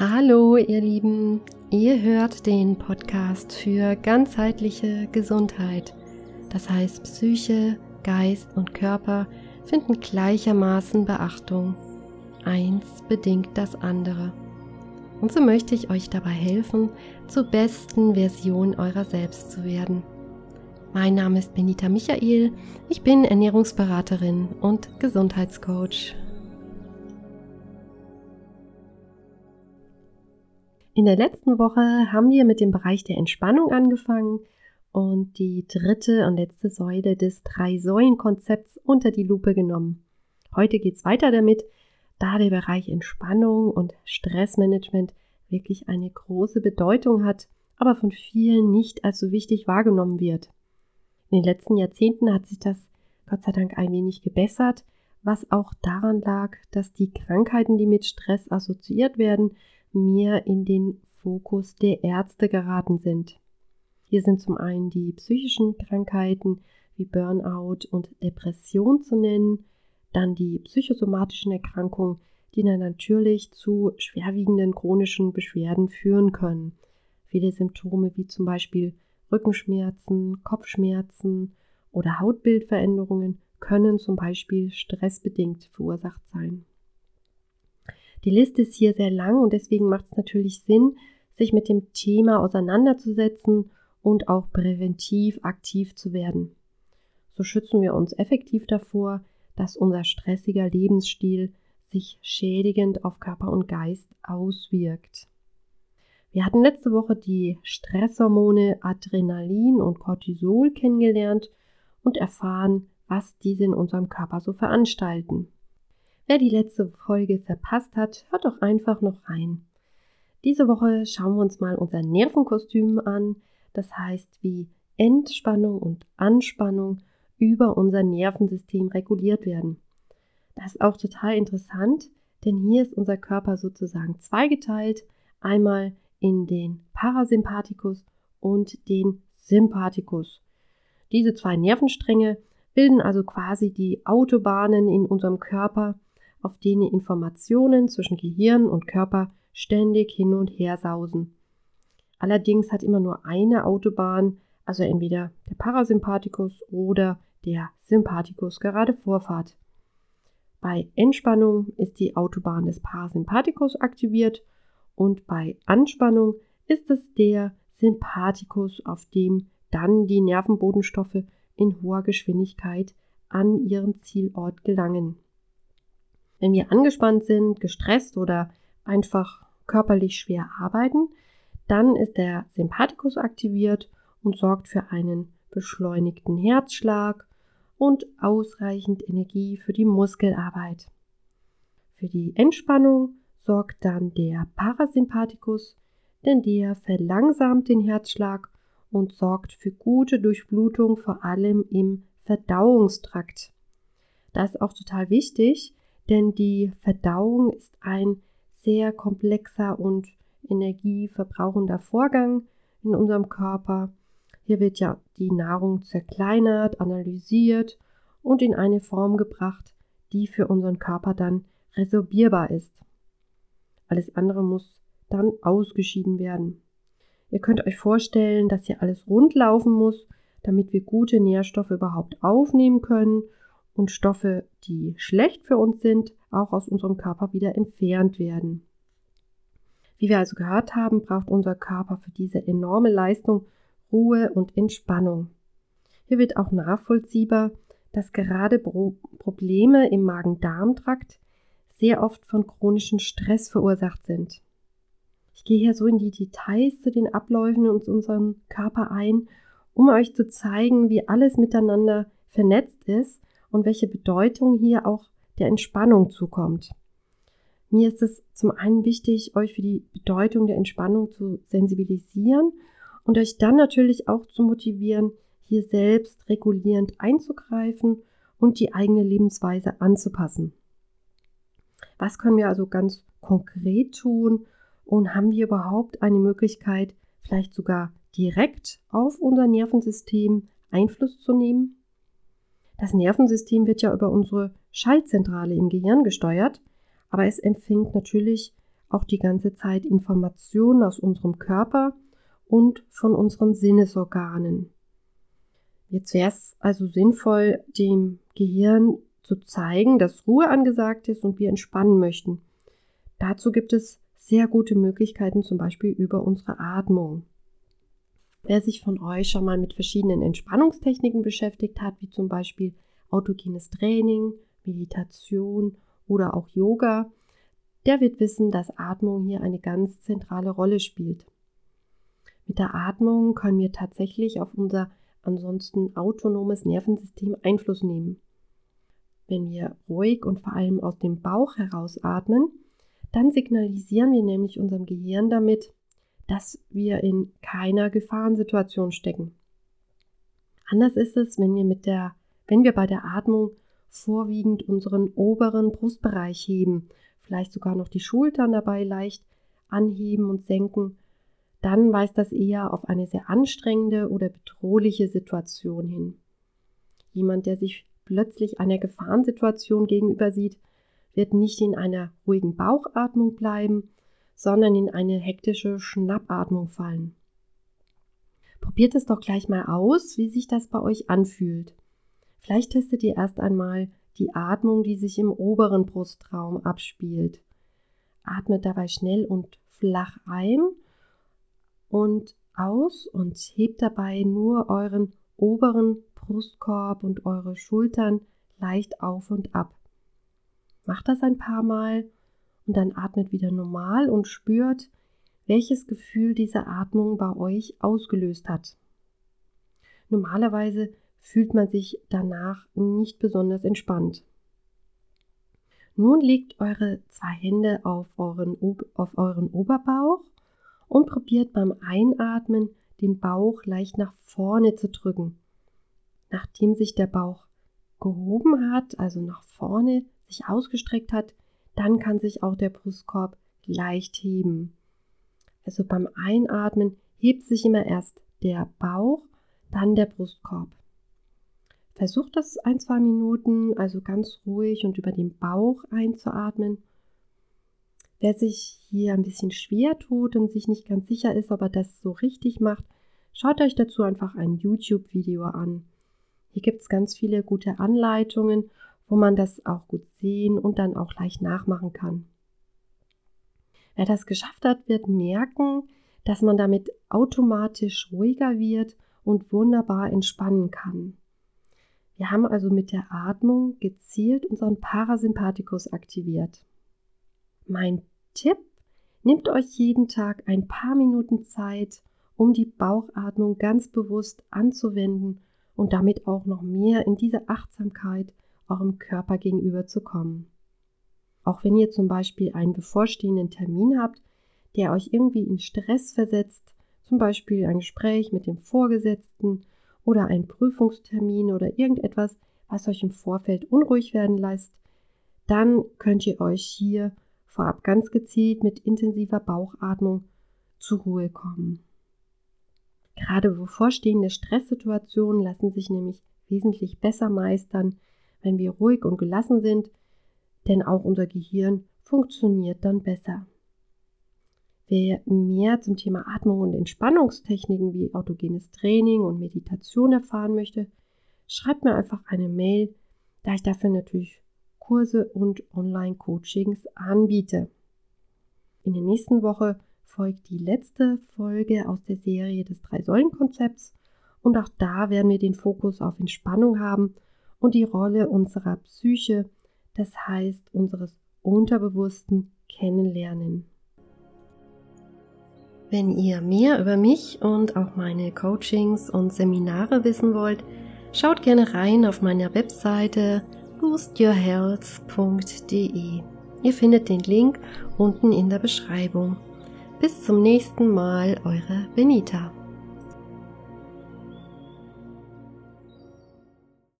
Hallo ihr Lieben, ihr hört den Podcast für ganzheitliche Gesundheit. Das heißt, Psyche, Geist und Körper finden gleichermaßen Beachtung. Eins bedingt das andere. Und so möchte ich euch dabei helfen, zur besten Version eurer selbst zu werden. Mein Name ist Benita Michael, ich bin Ernährungsberaterin und Gesundheitscoach. In der letzten Woche haben wir mit dem Bereich der Entspannung angefangen und die dritte und letzte Säule des Drei-Säulen-Konzepts unter die Lupe genommen. Heute geht es weiter damit, da der Bereich Entspannung und Stressmanagement wirklich eine große Bedeutung hat, aber von vielen nicht als so wichtig wahrgenommen wird. In den letzten Jahrzehnten hat sich das Gott sei Dank ein wenig gebessert, was auch daran lag, dass die Krankheiten, die mit Stress assoziiert werden, mehr in den Fokus der Ärzte geraten sind. Hier sind zum einen die psychischen Krankheiten wie Burnout und Depression zu nennen, dann die psychosomatischen Erkrankungen, die dann natürlich zu schwerwiegenden chronischen Beschwerden führen können. Viele Symptome wie zum Beispiel Rückenschmerzen, Kopfschmerzen oder Hautbildveränderungen können zum Beispiel stressbedingt verursacht sein. Die Liste ist hier sehr lang und deswegen macht es natürlich Sinn, sich mit dem Thema auseinanderzusetzen und auch präventiv aktiv zu werden. So schützen wir uns effektiv davor, dass unser stressiger Lebensstil sich schädigend auf Körper und Geist auswirkt. Wir hatten letzte Woche die Stresshormone Adrenalin und Cortisol kennengelernt und erfahren, was diese in unserem Körper so veranstalten. Wer die letzte Folge verpasst hat, hört doch einfach noch rein. Diese Woche schauen wir uns mal unser Nervenkostüm an, das heißt, wie Entspannung und Anspannung über unser Nervensystem reguliert werden. Das ist auch total interessant, denn hier ist unser Körper sozusagen zweigeteilt, einmal in den Parasympathikus und den Sympathikus. Diese zwei Nervenstränge bilden also quasi die Autobahnen in unserem Körper, auf denen Informationen zwischen Gehirn und Körper ständig hin und her sausen. Allerdings hat immer nur eine Autobahn, also entweder der Parasympathikus oder der Sympathikus gerade Vorfahrt. Bei Entspannung ist die Autobahn des Parasympathikus aktiviert und bei Anspannung ist es der Sympathikus, auf dem dann die Nervenbodenstoffe in hoher Geschwindigkeit an ihren Zielort gelangen. Wenn wir angespannt sind, gestresst oder einfach körperlich schwer arbeiten, dann ist der Sympathikus aktiviert und sorgt für einen beschleunigten Herzschlag und ausreichend Energie für die Muskelarbeit. Für die Entspannung sorgt dann der Parasympathikus, denn der verlangsamt den Herzschlag und sorgt für gute Durchblutung, vor allem im Verdauungstrakt. Das ist auch total wichtig, denn die Verdauung ist ein sehr komplexer und energieverbrauchender Vorgang in unserem Körper. Hier wird ja die Nahrung zerkleinert, analysiert und in eine Form gebracht, die für unseren Körper dann resorbierbar ist. Alles andere muss dann ausgeschieden werden. Ihr könnt euch vorstellen, dass hier alles rund laufen muss, damit wir gute Nährstoffe überhaupt aufnehmen können und Stoffe, die schlecht für uns sind, auch aus unserem Körper wieder entfernt werden. Wie wir also gehört haben, braucht unser Körper für diese enorme Leistung Ruhe und Entspannung. Hier wird auch nachvollziehbar, dass gerade Pro Probleme im Magen-Darm-Trakt sehr oft von chronischem Stress verursacht sind. Ich gehe hier so in die Details zu den Abläufen in unserem Körper ein, um euch zu zeigen, wie alles miteinander vernetzt ist und welche Bedeutung hier auch der Entspannung zukommt. Mir ist es zum einen wichtig, euch für die Bedeutung der Entspannung zu sensibilisieren und euch dann natürlich auch zu motivieren, hier selbst regulierend einzugreifen und die eigene Lebensweise anzupassen. Was können wir also ganz konkret tun und haben wir überhaupt eine Möglichkeit, vielleicht sogar direkt auf unser Nervensystem Einfluss zu nehmen? Das Nervensystem wird ja über unsere Schaltzentrale im Gehirn gesteuert, aber es empfängt natürlich auch die ganze Zeit Informationen aus unserem Körper und von unseren Sinnesorganen. Jetzt wäre es also sinnvoll, dem Gehirn zu zeigen, dass Ruhe angesagt ist und wir entspannen möchten. Dazu gibt es sehr gute Möglichkeiten, zum Beispiel über unsere Atmung. Wer sich von euch schon mal mit verschiedenen Entspannungstechniken beschäftigt hat, wie zum Beispiel autogenes Training, Meditation oder auch Yoga, der wird wissen, dass Atmung hier eine ganz zentrale Rolle spielt. Mit der Atmung können wir tatsächlich auf unser ansonsten autonomes Nervensystem Einfluss nehmen. Wenn wir ruhig und vor allem aus dem Bauch heraus atmen, dann signalisieren wir nämlich unserem Gehirn damit, dass wir in keiner Gefahrensituation stecken. Anders ist es, wenn wir mit der, wenn wir bei der Atmung vorwiegend unseren oberen Brustbereich heben, vielleicht sogar noch die Schultern dabei leicht anheben und senken, dann weist das eher auf eine sehr anstrengende oder bedrohliche Situation hin. Jemand, der sich plötzlich einer Gefahrensituation gegenüber sieht, wird nicht in einer ruhigen Bauchatmung bleiben, sondern in eine hektische Schnappatmung fallen. Probiert es doch gleich mal aus, wie sich das bei euch anfühlt. Vielleicht testet ihr erst einmal die Atmung, die sich im oberen Brustraum abspielt. Atmet dabei schnell und flach ein und aus und hebt dabei nur euren oberen Brustkorb und eure Schultern leicht auf und ab. Macht das ein paar Mal und dann atmet wieder normal und spürt, welches Gefühl diese Atmung bei euch ausgelöst hat. Normalerweise fühlt man sich danach nicht besonders entspannt. Nun legt eure zwei Hände auf euren, auf euren Oberbauch und probiert beim Einatmen den Bauch leicht nach vorne zu drücken. Nachdem sich der Bauch gehoben hat, also nach vorne sich ausgestreckt hat, dann kann sich auch der Brustkorb leicht heben. Also beim Einatmen hebt sich immer erst der Bauch, dann der Brustkorb. Versucht das ein, zwei Minuten, also ganz ruhig und über den Bauch einzuatmen. Wer sich hier ein bisschen schwer tut und sich nicht ganz sicher ist, ob er das so richtig macht, schaut euch dazu einfach ein YouTube-Video an. Hier gibt es ganz viele gute Anleitungen wo man das auch gut sehen und dann auch leicht nachmachen kann. Wer das geschafft hat, wird merken, dass man damit automatisch ruhiger wird und wunderbar entspannen kann. Wir haben also mit der Atmung gezielt unseren Parasympathikus aktiviert. Mein Tipp, nehmt euch jeden Tag ein paar Minuten Zeit, um die Bauchatmung ganz bewusst anzuwenden und damit auch noch mehr in diese Achtsamkeit eurem Körper gegenüber zu kommen. Auch wenn ihr zum Beispiel einen bevorstehenden Termin habt, der euch irgendwie in Stress versetzt, zum Beispiel ein Gespräch mit dem Vorgesetzten oder ein Prüfungstermin oder irgendetwas, was euch im Vorfeld unruhig werden lässt, dann könnt ihr euch hier vorab ganz gezielt mit intensiver Bauchatmung zur Ruhe kommen. Gerade bevorstehende Stresssituationen lassen sich nämlich wesentlich besser meistern, wenn wir ruhig und gelassen sind, denn auch unser Gehirn funktioniert dann besser. Wer mehr zum Thema Atmung und Entspannungstechniken wie autogenes Training und Meditation erfahren möchte, schreibt mir einfach eine Mail, da ich dafür natürlich Kurse und Online-Coachings anbiete. In der nächsten Woche folgt die letzte Folge aus der Serie des Drei-Säulen-Konzepts und auch da werden wir den Fokus auf Entspannung haben und die Rolle unserer Psyche, das heißt unseres Unterbewussten, kennenlernen. Wenn ihr mehr über mich und auch meine Coachings und Seminare wissen wollt, schaut gerne rein auf meiner Webseite boostyourhealth.de. Ihr findet den Link unten in der Beschreibung. Bis zum nächsten Mal, eure Benita.